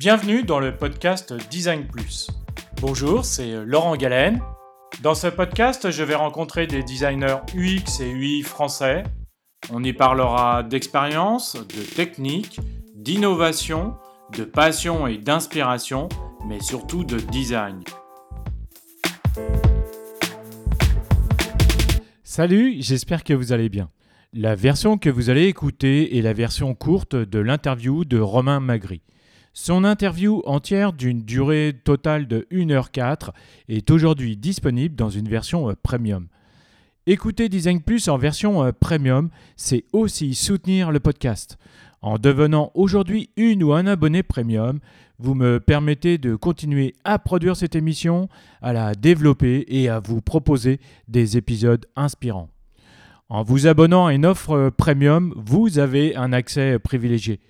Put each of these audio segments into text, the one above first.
Bienvenue dans le podcast Design Plus. Bonjour, c'est Laurent Galen. Dans ce podcast, je vais rencontrer des designers UX et UI français. On y parlera d'expérience, de technique, d'innovation, de passion et d'inspiration, mais surtout de design. Salut, j'espère que vous allez bien. La version que vous allez écouter est la version courte de l'interview de Romain Magri. Son interview entière d'une durée totale de 1h04 est aujourd'hui disponible dans une version euh, premium. Écouter Design Plus en version euh, premium, c'est aussi soutenir le podcast. En devenant aujourd'hui une ou un abonné premium, vous me permettez de continuer à produire cette émission, à la développer et à vous proposer des épisodes inspirants. En vous abonnant à une offre euh, premium, vous avez un accès privilégié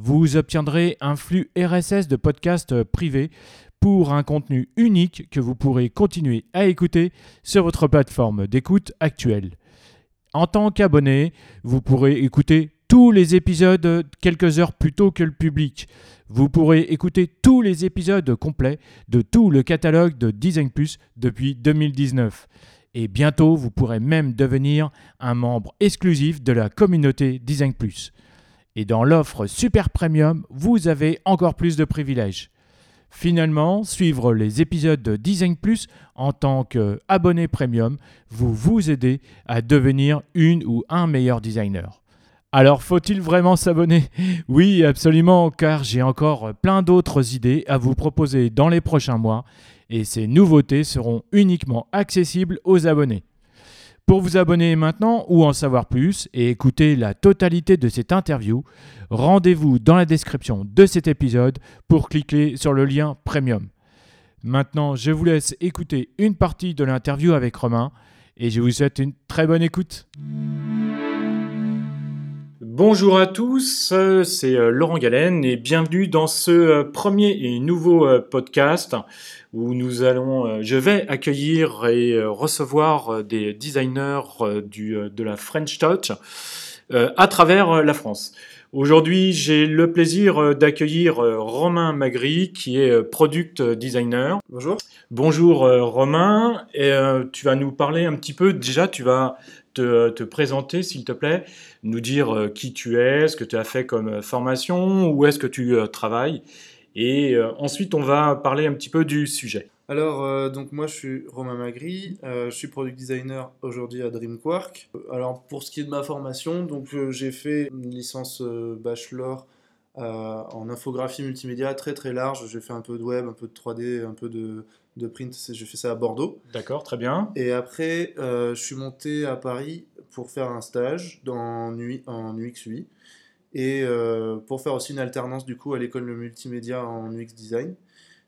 vous obtiendrez un flux RSS de podcasts privés pour un contenu unique que vous pourrez continuer à écouter sur votre plateforme d'écoute actuelle. En tant qu'abonné, vous pourrez écouter tous les épisodes quelques heures plus tôt que le public. Vous pourrez écouter tous les épisodes complets de tout le catalogue de Design Plus depuis 2019. Et bientôt, vous pourrez même devenir un membre exclusif de la communauté Design Plus. Et dans l'offre Super Premium, vous avez encore plus de privilèges. Finalement, suivre les épisodes de Design Plus en tant qu'abonné premium vous vous aider à devenir une ou un meilleur designer. Alors faut-il vraiment s'abonner? Oui, absolument, car j'ai encore plein d'autres idées à vous proposer dans les prochains mois et ces nouveautés seront uniquement accessibles aux abonnés. Pour vous abonner maintenant ou en savoir plus et écouter la totalité de cette interview, rendez-vous dans la description de cet épisode pour cliquer sur le lien Premium. Maintenant, je vous laisse écouter une partie de l'interview avec Romain et je vous souhaite une très bonne écoute. Bonjour à tous, c'est euh, Laurent Galen et bienvenue dans ce euh, premier et nouveau euh, podcast où nous allons, je vais accueillir et recevoir des designers du, de la French Touch à travers la France. Aujourd'hui, j'ai le plaisir d'accueillir Romain Magri, qui est product designer. Bonjour. Bonjour Romain. Et, tu vas nous parler un petit peu. Déjà, tu vas te, présenter, s'il te plaît, nous dire euh, qui tu es, ce que tu as fait comme euh, formation, où est-ce que tu euh, travailles. Et ensuite, on va parler un petit peu du sujet. Alors, donc moi, je suis Romain Magri, je suis product designer aujourd'hui à DreamQuark. Alors, pour ce qui est de ma formation, donc j'ai fait une licence bachelor en infographie multimédia très très large. J'ai fait un peu de web, un peu de 3D, un peu de, de print. J'ai fait ça à Bordeaux. D'accord, très bien. Et après, euh, je suis monté à Paris pour faire un stage dans, en UX UI et euh, pour faire aussi une alternance du coup à l'école de multimédia en UX design.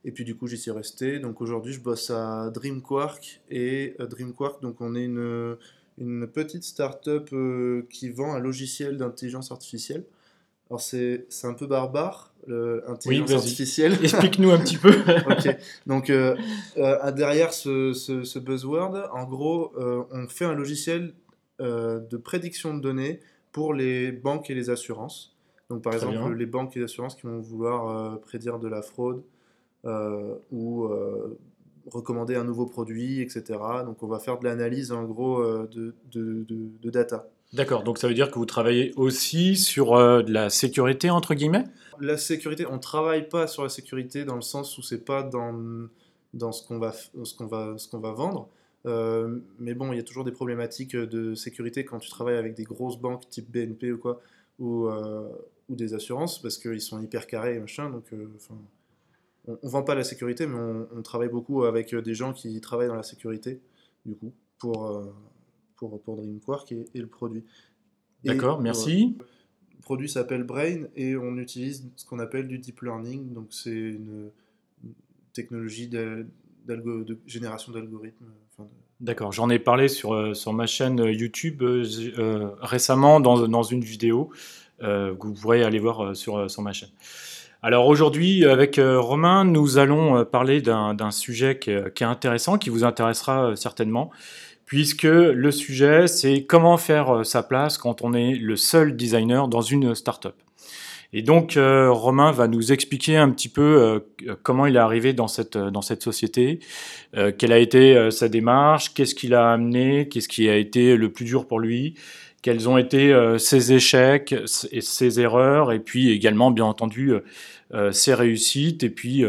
Et puis du coup, j'y suis resté. Donc aujourd'hui, je bosse à DreamQuark et euh, DreamQuark, donc on est une, une petite start-up qui vend un logiciel d'intelligence artificielle. Alors c'est un peu barbare, l'intelligence artificielle. Explique-nous un petit peu. Donc, euh, euh, derrière ce, ce, buzzword, en gros, euh, on fait un logiciel de prédiction de données pour les banques et les assurances. Donc, par exemple, les banques et les assurances qui vont vouloir prédire de la fraude ou recommander un nouveau produit, etc. Donc, on va faire de l'analyse, en gros, de, de, de data. D'accord, donc ça veut dire que vous travaillez aussi sur euh, de la sécurité, entre guillemets? La sécurité, on ne travaille pas sur la sécurité dans le sens où c'est pas dans, dans ce qu'on va, va, va vendre. Euh, mais bon, il y a toujours des problématiques de sécurité quand tu travailles avec des grosses banques type BNP ou quoi, ou, euh, ou des assurances, parce qu'ils sont hyper carrés et machin. Donc, on ne vend pas la sécurité, mais on, on, travaille beaucoup avec des gens qui travaillent dans la sécurité, du coup, pour pour, pour DreamQuark et, le produit. D'accord, merci. le produit s'appelle Brain et on utilise ce qu'on appelle du deep learning. Donc c'est une, technologie de, génération d'algorithmes. D'accord, j'en ai parlé sur, euh, sur ma chaîne YouTube euh, euh, récemment dans, dans, une vidéo que vous pourrez aller voir sur, sur ma chaîne. Alors aujourd'hui, avec Romain, nous allons parler d'un sujet qui est, qui est, intéressant, qui vous intéressera certainement puisque le sujet, c'est comment faire euh, sa place quand on est le seul designer dans une startup. Et donc, euh, Romain va nous expliquer un petit peu euh, comment il est arrivé dans cette, dans cette société, quelle a été sa démarche, qu'est-ce qu'il a amené, qu'est-ce qui a été le plus dur pour lui, quels ont été ses échecs et ses erreurs, et puis également, bien entendu, ses réussites. Et puis,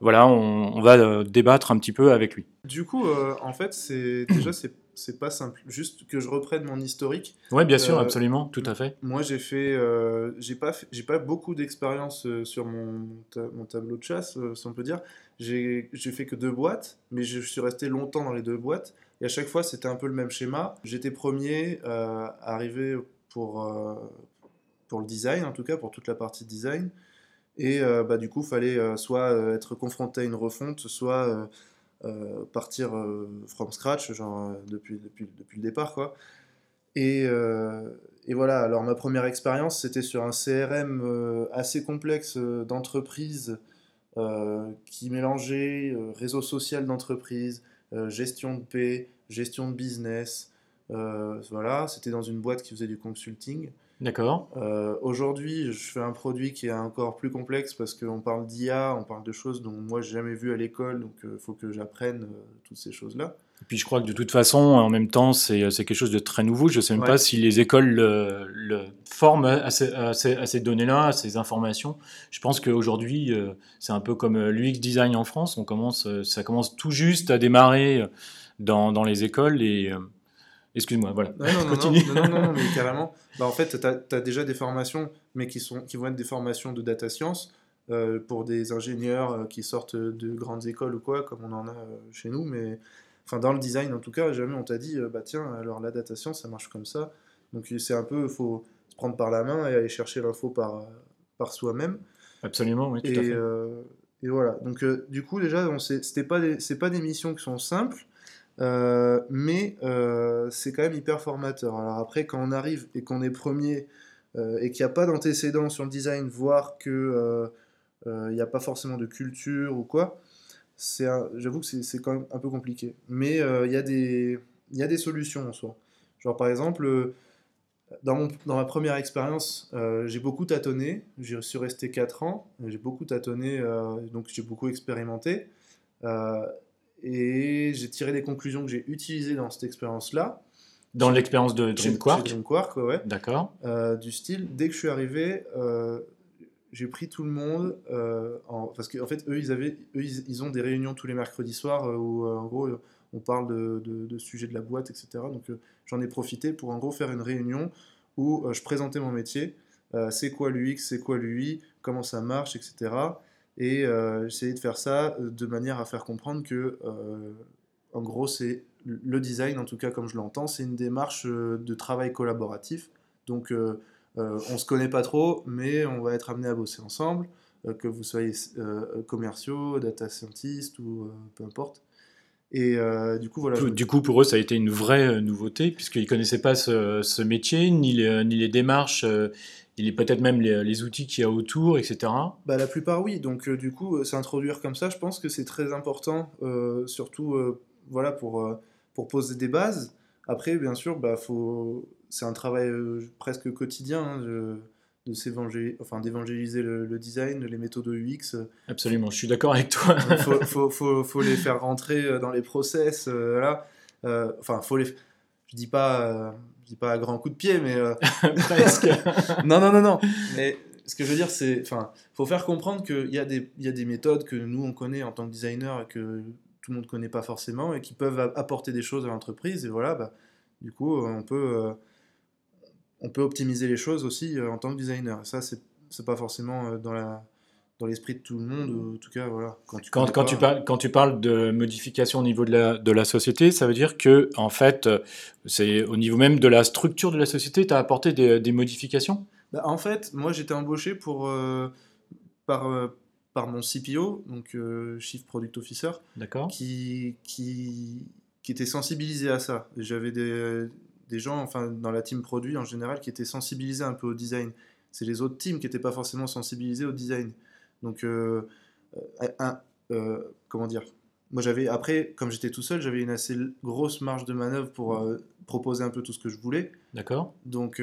voilà, on, on, va débattre un petit peu avec lui. Du coup, en fait, c'est déjà, c'est c'est pas simple. Juste que je reprenne mon historique. Oui, bien sûr, euh, absolument, tout à fait. Moi, j'ai fait, euh, j'ai pas, j'ai pas beaucoup d'expérience euh, sur mon, mon, tableau de chasse, si on peut dire. J'ai fait que deux boîtes, mais je suis resté longtemps dans les deux boîtes. Et à chaque fois, c'était un peu le même schéma. J'étais premier à arriver pour, pour le design, en tout cas, pour toute la partie design. Et bah, du coup, il fallait soit être confronté à une refonte, soit euh, partir euh, from scratch, genre euh, depuis, depuis, depuis le départ, quoi. Et, et, voilà, alors ma première expérience, c'était sur un CRM assez complexe d'entreprise qui mélangeait réseau social d'entreprise, gestion de paix, gestion de business. voilà, c'était dans une boîte qui faisait du consulting. D'accord. Euh, aujourd'hui, je fais un produit qui est encore plus complexe parce qu'on parle d'IA, on parle de choses dont moi j'ai jamais vu à l'école, donc il euh, faut que j'apprenne euh, toutes ces choses-là. Et puis je crois que de toute façon, en même temps, c'est quelque chose de très nouveau. Je ne sais même pas si les écoles le, forment à ces, à ces, données-là, à ces informations. Je pense qu'aujourd'hui, c'est un peu comme l'UX design en France. On commence, ça commence tout juste à démarrer dans, dans les écoles et Excuse-moi, voilà. Non, non, Continue. Non, non, non, mais carrément. Bah, en fait, tu as, déjà des formations, mais qui, sont, qui vont être des formations de data science euh, pour des ingénieurs euh, qui sortent de grandes écoles ou quoi, comme on en a euh, chez nous. Mais enfin, dans le design, en tout cas, jamais on t'a dit, bah tiens, alors la data science, ça marche comme ça. Donc c'est un peu, il faut se prendre par la main et aller chercher l'info par, par soi-même. Absolument, oui, tout et, à fait. et voilà. Donc du coup, déjà, c'est pas, des, pas des missions qui sont simples. Euh, mais euh, c'est quand même hyper formateur. Alors après, quand on arrive et qu'on est premier euh, et qu'il n'y a pas d'antécédent sur le design, voire qu'il n'y a pas forcément de culture ou quoi, j'avoue que c'est quand même un peu compliqué. Mais il y, a des, y a des solutions en soi. Genre par exemple, dans, mon, dans ma première expérience, j'ai beaucoup tâtonné. Je suis resté 4 ans. J'ai beaucoup tâtonné, donc j'ai beaucoup expérimenté. Et j'ai tiré des conclusions que j'ai utilisées dans cette expérience-là. Dans l'expérience de Dream Quark Dream Quark, ouais. D'accord. Euh, du style, dès que je suis arrivé, euh, j'ai pris tout le monde, euh, en... parce qu'en en fait, eux, ils, avaient, eux ils, ont des réunions tous les mercredis soirs où, en gros, on parle de, de, de, sujets de la boîte, etc. Donc, j'en ai profité pour, en gros, faire une réunion où je présentais mon métier. c'est quoi l'UX, c'est quoi l'UI, comment ça marche, etc. Et euh, j'essayais de faire ça euh, de manière à faire comprendre que, euh, en gros, c'est le design, en tout cas comme je l'entends, c'est une démarche de travail collaboratif. Donc, on ne se connaît pas trop, mais on va être amené à bosser ensemble, que vous soyez commerciaux, data scientist ou peu importe. Et du coup, voilà. Du coup, pour eux, ça a été une vraie nouveauté, puisqu'ils ne connaissaient pas ce, ce métier, ni les, ni les démarches il est peut-être même les, outils qu'il y a autour, etc. Bah, la plupart, oui. Donc, euh, du coup, euh, s'introduire comme ça, je pense que c'est très important, euh, surtout voilà, pour, pour poser des bases. Après, bien sûr, bah, faut... c'est un travail presque quotidien hein, de, de enfin, d'évangéliser le, design, les méthodes UX. Absolument, je suis d'accord avec toi. Il faut, faut, faut, les faire rentrer dans les process. voilà. enfin, faut les... je dis pas je dis pas à grand coup de pied, mais euh, presque. non, non, non, non. Mais ce que je veux dire, c'est, enfin, faut faire comprendre qu'il y a des, il y a des méthodes que nous on connaît en tant que designer et que tout le monde connaît pas forcément et qui peuvent apporter des choses à l'entreprise. Et voilà, bah, du coup, on peut, euh, on peut optimiser les choses aussi euh, en tant que designer. Et ça, c'est, c'est pas forcément dans la dans l'esprit de tout le monde, en tout cas, voilà. Quand tu, quand, quand tu, parles, quand tu parles de modification au niveau de la, de la société, ça veut dire que, en fait, c'est au niveau même de la structure de la société, tu as apporté des, des modifications? Bah, En fait, moi, j'étais embauché pour, euh, par, euh, par mon CPO, donc euh, Chief Product Officer, qui, qui, qui était sensibilisé à ça. J'avais des, des gens, enfin, dans la team produit en général, qui étaient sensibilisés un peu au design. C'est les autres teams qui n'étaient pas forcément sensibilisés au design. Donc, euh, un, euh, comment dire Moi, j'avais, après, comme j'étais tout seul, j'avais une assez grosse marge de manœuvre pour euh, proposer un peu tout ce que je voulais. D'accord. Donc,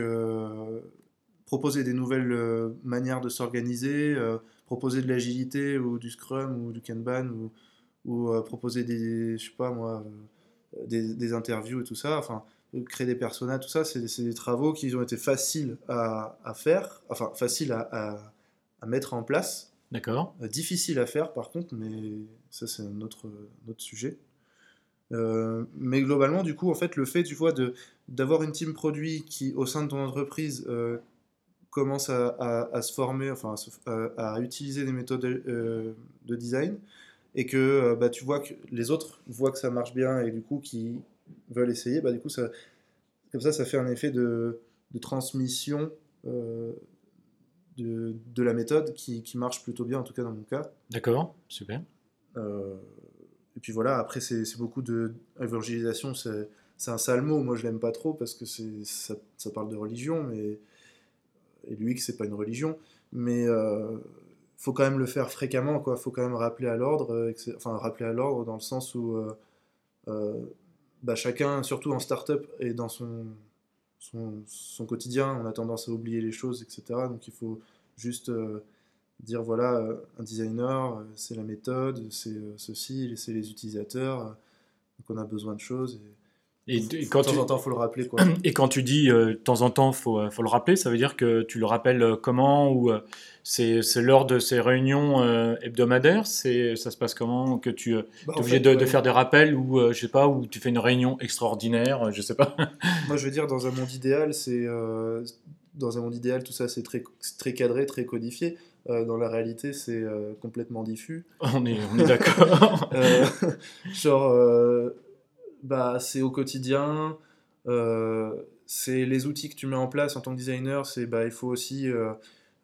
proposer des nouvelles manières de s'organiser, proposer de l'agilité ou du Scrum ou du Kanban ou, ou proposer des, je sais pas moi, des, interviews et tout ça. Enfin, créer des personnages, tout ça, c'est des travaux qui ont été faciles à, faire, enfin faciles à, à mettre en place. D'accord. difficile à faire par contre, mais ça c'est un autre, sujet. Euh, mais globalement, du coup, en fait, le fait, tu vois, d'avoir une team produit qui, au sein de ton entreprise, euh, commence à, se former, enfin, à, utiliser des méthodes euh, de design, et que bah, tu vois que les autres voient que ça marche bien et du coup qui veulent essayer, bah, du coup, ça, comme ça, ça fait un effet de transmission de, de, la méthode qui, qui, marche plutôt bien, en tout cas dans mon cas. D'accord, super. Et puis voilà, après, c'est beaucoup de. Évangélisation, c'est un sale mot. Moi, je l'aime pas trop parce que ça, ça parle de religion, mais. Et lui, que c'est pas une religion. Mais. Euh, faut quand même le faire fréquemment, quoi. Faut quand même rappeler à l'ordre. Euh, enfin, rappeler à l'ordre dans le sens où. Euh, euh, bah, chacun, surtout en start-up et dans son, son, quotidien, on a tendance à oublier les choses, etc. Donc il faut juste dire voilà, euh, un designer, euh, c'est la méthode, c'est euh, ceci, c'est les utilisateurs, donc on a besoin de choses. Et... Et, quand de temps en temps, faut le rappeler. Quoi. Et quand tu dis de temps en temps, il faut, faut, le rappeler, ça veut dire que tu le rappelles comment Ou c'est lors de ces réunions hebdomadaires Ça se passe comment Que tu bah, es obligé de, de, faire des rappels Ou je sais pas, ou tu fais une réunion extraordinaire Je sais pas. Moi, je veux dire, dans un monde idéal, c'est. dans un monde idéal, tout ça, c'est très, très cadré, très codifié. Euh, dans la réalité, c'est euh, complètement diffus. On est, on est d'accord. Euh, genre, bah, c'est au quotidien, c'est les outils que tu mets en place en tant que designer, c'est bah, il faut aussi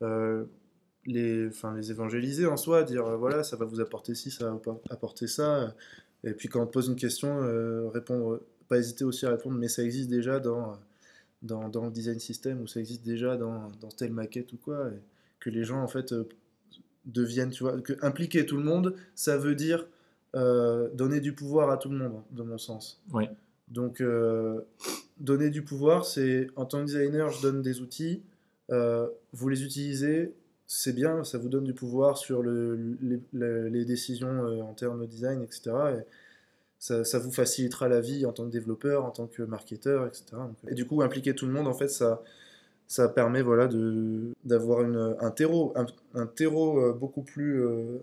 les, les évangéliser en soi, dire voilà, ça va vous apporter ci, ça va apporter ça. Et puis quand on te pose une question, répondre, pas hésiter aussi à répondre, mais ça existe déjà dans, dans, dans le design system ou ça existe déjà dans, dans telle maquette ou quoi. Que les gens en fait euh, deviennent, tu vois, que impliquer tout le monde, ça veut dire euh, donner du pouvoir à tout le monde, de mon sens. Oui. Donc, euh, donner du pouvoir, c'est en tant que designer, je donne des outils, vous les utilisez, c'est bien, ça vous donne du pouvoir sur le, les, décisions en termes de design, etc. Et ça, ça, vous facilitera la vie en tant que développeur, en tant que marketeur, etc. et du coup, impliquer tout le monde, en fait, ça, ça permet voilà, d'avoir un terreau, un, terreau euh, beaucoup plus euh,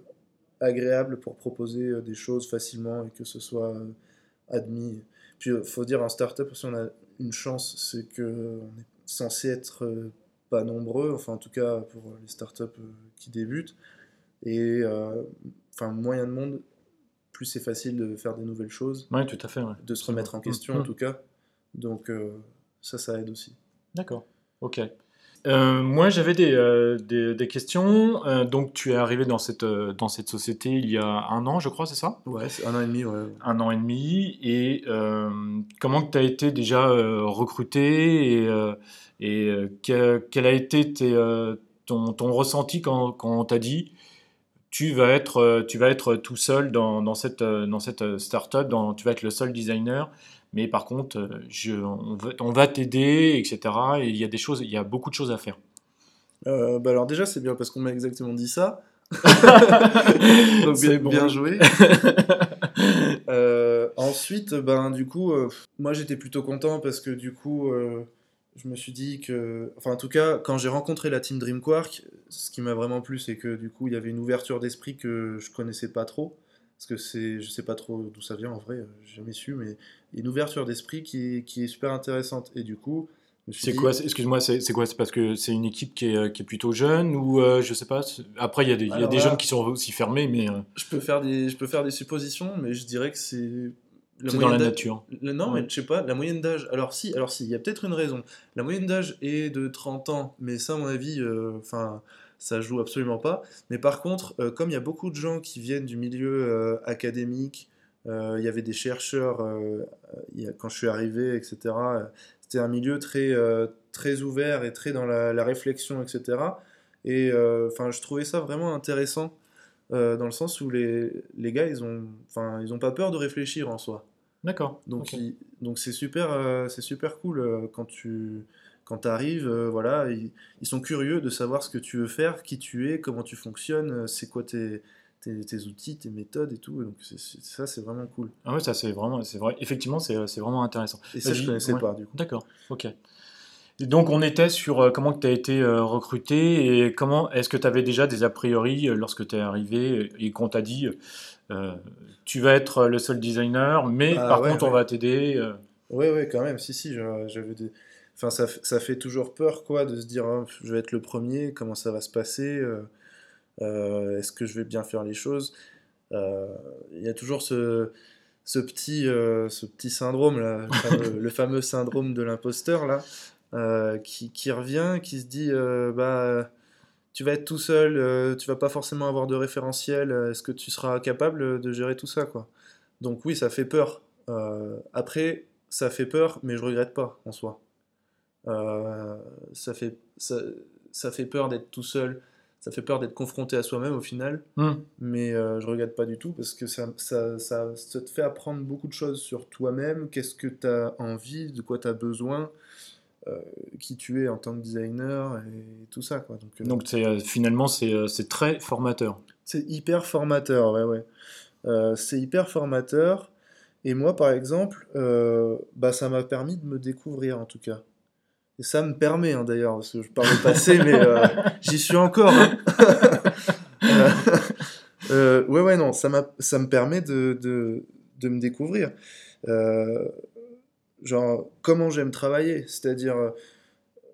agréable pour proposer euh, des choses facilement et que ce soit admis. Puis il faut dire, en startup, si on a une chance, c'est qu'on est censé être pas nombreux, enfin en tout cas pour les startups qui débutent. Et enfin, moyen de monde, plus c'est facile de faire des nouvelles choses. Oui, tout à fait. De se remettre en question, en tout cas. Donc ça, ça aide aussi. D'accord. Ok. Euh, moi, j'avais des, euh, des, questions. Euh, donc, tu es arrivé dans cette, dans cette société il y a un an, je crois, c'est ça? Ouais, c'est un an et demi. Ouais. Un an et demi. Et comment tu as été déjà recruté et, et quel, a été ton, ton, ressenti quand, quand on t'a dit tu vas être, tu vas être tout seul dans, dans cette, dans cette startup, dans, tu vas être le seul designer mais par contre, euh, je, on, va, t'aider, etc. Et il y a des choses, il y a beaucoup de choses à faire. Euh, bah alors déjà, c'est bien parce qu'on m'a exactement dit ça. Donc bien, bien joué. Euh, ensuite, ben du coup, moi j'étais plutôt content parce que du coup, je me suis dit que, enfin en tout cas, quand j'ai rencontré la team Dreamquark, ce qui m'a vraiment plu, c'est que du coup, il y avait une ouverture d'esprit que je connaissais pas trop parce que c'est, je sais pas trop d'où ça vient en vrai, j'ai jamais su, mais une ouverture d'esprit qui, qui, est super intéressante. Et du coup, c'est quoi Excuse-moi, c'est quoi? C'est parce que c'est une équipe qui est, qui est, plutôt jeune ou euh, je sais pas Après, il y a des, y a des jeunes qui sont aussi fermés, mais euh, je peux faire des je peux faire des suppositions, mais je dirais que c'est c'est dans la nature. non, mais je sais pas, la moyenne d'âge. Alors si, alors si, il y a peut-être une raison. La moyenne d'âge est de 30 ans, mais ça, à mon avis, euh, enfin ça joue absolument pas. Mais par contre, euh, comme il y a beaucoup de gens qui viennent du milieu euh, académique, euh, il y avait des chercheurs quand je suis arrivé, etc. C'était un milieu très, très ouvert et très dans la, réflexion, etc. Et enfin, je trouvais ça vraiment intéressant dans le sens où les, les gars, ils ont, ils ont pas peur de réfléchir en soi. D'accord. Donc, donc c'est super, c'est super cool quand tu quand arrives, voilà, ils, ils sont curieux de savoir ce que tu veux faire, qui tu es, comment tu fonctionnes, euh, c'est quoi tes, tes, tes outils, tes méthodes et tout. Donc ça, c'est vraiment cool. Ah ouais, ça c'est vraiment, c'est vrai. Effectivement, c'est vraiment intéressant. Et ça, je Vas-y, connaissais ouais. pas, du coup. D'accord, ok. Et donc on était sur euh, comment tu as été euh, recruté et comment est-ce que tu avais déjà des a priori euh, lorsque tu es arrivé et qu'on t'a dit euh, tu vas être le seul designer, mais Ah par ouais, contre on va t'aider. Ouais, ouais, quand même, si, si, j'avais des... Enfin, ça, ça fait toujours peur, quoi, de se dire, Ah, je vais être le premier, comment ça va se passer, euh, est-ce que je vais bien faire les choses? Euh, Il y a toujours ce, ce petit, euh, ce petit syndrome, là, le fameux, le fameux syndrome de l'imposteur, là, euh, qui, qui revient, qui se dit, euh, bah, tu vas être tout seul, euh, tu vas pas forcément avoir de référentiel, euh, est-ce que tu seras capable de gérer tout ça, quoi? Donc oui, ça fait peur. Euh, après, ça fait peur, mais je regrette pas en soi. Euh, ça fait, ça, ça fait peur d'être tout seul, ça fait peur d'être confronté à soi-même au final, Hmm. mais euh, je regrette pas du tout parce que ça, ça, ça, ça te fait apprendre beaucoup de choses sur toi-même, qu'est-ce que tu as envie, de quoi tu as besoin, euh, qui tu es en tant que designer et tout ça. Quoi. Donc, euh, Donc c'est, euh, finalement c'est c'est très formateur. c'est hyper formateur, ouais, ouais. C'est hyper formateur. Et moi, par exemple, bah, ça m'a permis de me découvrir, en tout cas. Et ça me permet, hein, d'ailleurs, parce que je parle au passé, mais euh, j'y suis encore. hein. Euh, euh, ouais, ouais, non, ça m'a, ça me permet de, de, de me découvrir. Euh, genre, comment j'aime travailler, c'est-à-dire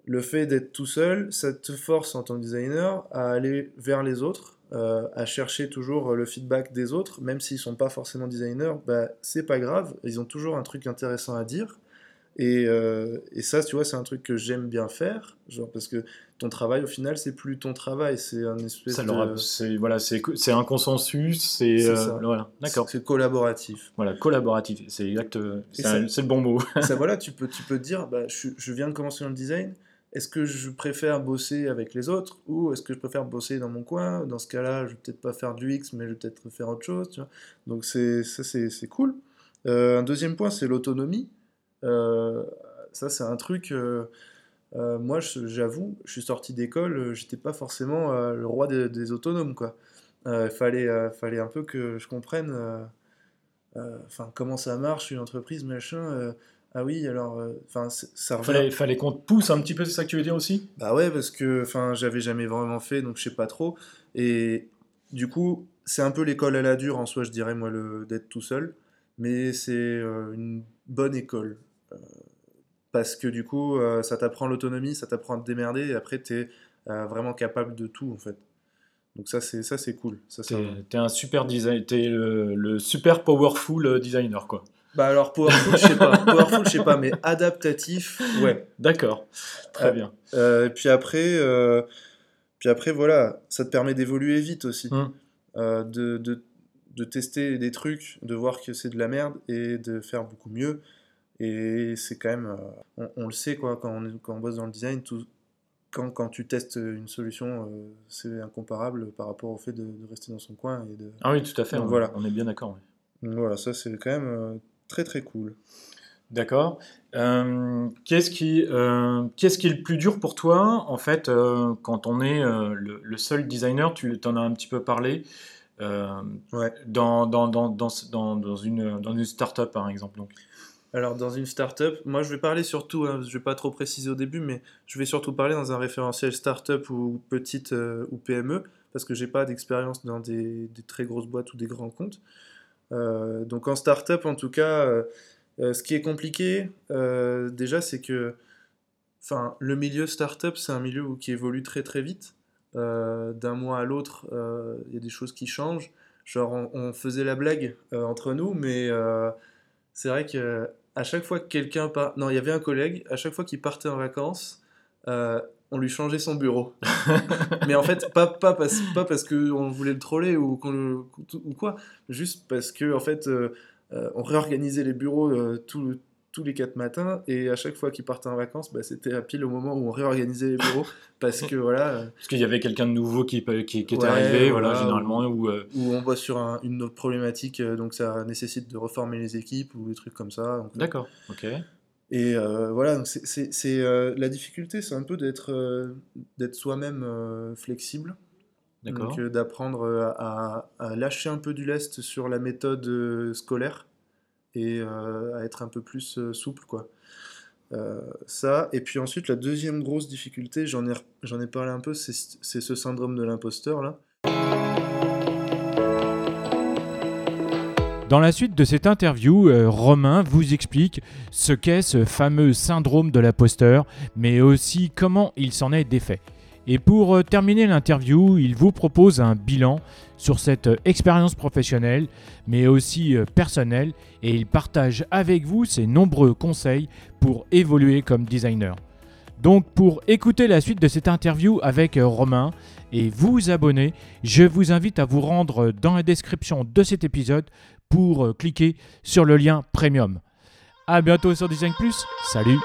le fait d'être tout seul, ça te force en tant que designer à aller vers les autres, euh, à chercher toujours le feedback des autres, même s'ils sont pas forcément designers, bah, c'est pas grave, ils ont toujours un truc intéressant à dire. Et, euh, et ça, tu vois, c'est un truc que j'aime bien faire, genre parce que ton travail, au final, c'est plus ton travail, c'est un espèce Ça de... c'est voilà, c'est un consensus, c'est euh, voilà, d'accord. C'est collaboratif. Voilà, collaboratif, c'est exact, euh, c'est le bon mot. ça, voilà, tu peux, tu peux te dire, bah, je, je viens de commencer dans le design, est-ce que je préfère bosser avec les autres ou est-ce que je préfère bosser dans mon coin? Dans ce cas-là, je vais peut-être pas faire du X, mais je vais peut-être faire autre chose, tu vois. Donc c'est, ça, c'est, c'est cool. Euh, un deuxième point, c'est l'autonomie. Euh, ça, c'est un truc... euh, euh, moi, j'avoue, je suis sorti d'école, euh, j'étais pas forcément euh, le roi des, des autonomes, quoi. Euh, Il fallait, euh, fallait un peu que je comprenne euh, euh, enfin, comment ça marche, une entreprise, machin. euh, ah oui, alors, euh, enfin, c'est- ça revient- Fallait, fallait qu'on te pousse un petit peu, c'est ça que tu veux dire aussi? Bah ouais, parce que, enfin, j'avais jamais vraiment fait, donc je sais pas trop. Et du coup, c'est un peu l'école à la dure en soi, je dirais, moi, d'être tout seul. Mais c'est euh, une bonne école. Parce que du coup, euh, ça t'apprend l'autonomie, ça t'apprend à te démerder, et après, t'es euh, vraiment capable de tout, en fait. Donc ça, c'est ça, c'est cool. Ça, T'es un- t'es un super design, t'es le, le super powerful euh, designer quoi. Bah alors, powerful, je sais pas. Powerful, je sais pas, mais adaptatif, ouais. D'accord, très Euh, bien. Euh, et puis après, euh, puis après, voilà, ça te permet d'évoluer vite aussi. De, de, de tester des trucs, de voir que c'est de la merde et de faire beaucoup mieux. Et c'est quand même, euh, on, on le sait quoi, quand on, est- quand on bosse dans le design, tout, quand, quand tu testes une solution, euh, c'est incomparable par rapport au fait de, de rester dans son coin. Et de... Ah oui, tout à fait, donc on, voilà. on est bien d'accord. voilà, ça c'est quand même euh, très très cool. D'accord. Euh, qu'est-ce qui, qu'est-ce qui est le plus dur pour toi, en fait, quand on est le, le seul designer, tu en as un petit peu parlé, Ouais. dans, dans, dans, dans, dans, dans une, dans une start-up, par exemple. Donc. Alors, dans une startup, moi je vais parler surtout, hein, je vais pas trop préciser au début, mais je vais surtout parler dans un référentiel startup ou petite euh, ou PME, parce que j'ai pas d'expérience dans des, très grosses boîtes ou des grands comptes. Euh, donc, en startup, en tout cas, euh, ce qui est compliqué, déjà, c'est que le milieu startup, c'est un milieu qui évolue très très vite. D'un mois à l'autre, il y a des choses qui changent. Genre, on, on faisait la blague entre nous, mais c'est vrai que à chaque fois que quelqu'un part... Non, il y avait un collègue, à chaque fois qu'il partait en vacances, euh, on lui changeait son bureau. mais en fait, pas, pas, parce, pas parce qu'on voulait le troller ou, qu'on le- ou quoi, juste parce que en fait, euh, euh, on réorganisait les bureaux euh, tout- tous les quatre matins, et à chaque fois qu'il partait en vacances, bah, c'était à pile au moment où on réorganisait les bureaux, parce que voilà, euh, Parce qu'il y avait quelqu'un de nouveau qui, qui, qui était Ouais, arrivé, voilà, voilà, généralement, ou euh, où on bosse sur un- une autre problématique, euh, donc ça nécessite de reformer les équipes ou des trucs comme ça. euh, D'accord, ok. Et euh, voilà, donc c'est, euh, la difficulté, c'est un peu d'être euh, d'être soi-même euh, flexible. D'accord. Donc euh, d'apprendre euh, à, à lâcher un peu du lest sur la méthode euh, scolaire et euh, à être un peu plus euh, souple, quoi. Euh, ça, et puis ensuite, la deuxième grosse difficulté, j'en ai, ai parlé un peu, c'est ce syndrome de l'imposteur, là. Dans la suite de cette interview, Romain vous explique ce qu'est ce fameux syndrome de l'imposteur, mais aussi comment il s'en est défait. Et pour euh, terminer l'interview, il vous propose un bilan sur cette euh, expérience professionnelle, mais aussi euh, personnelle, et il partage avec vous ses nombreux conseils pour évoluer comme designer. Donc pour écouter la suite de cette interview avec Romain et vous abonner, je vous invite à vous rendre dans la description de cet épisode pour cliquer sur le lien premium. A bientôt sur Design Plus. Salut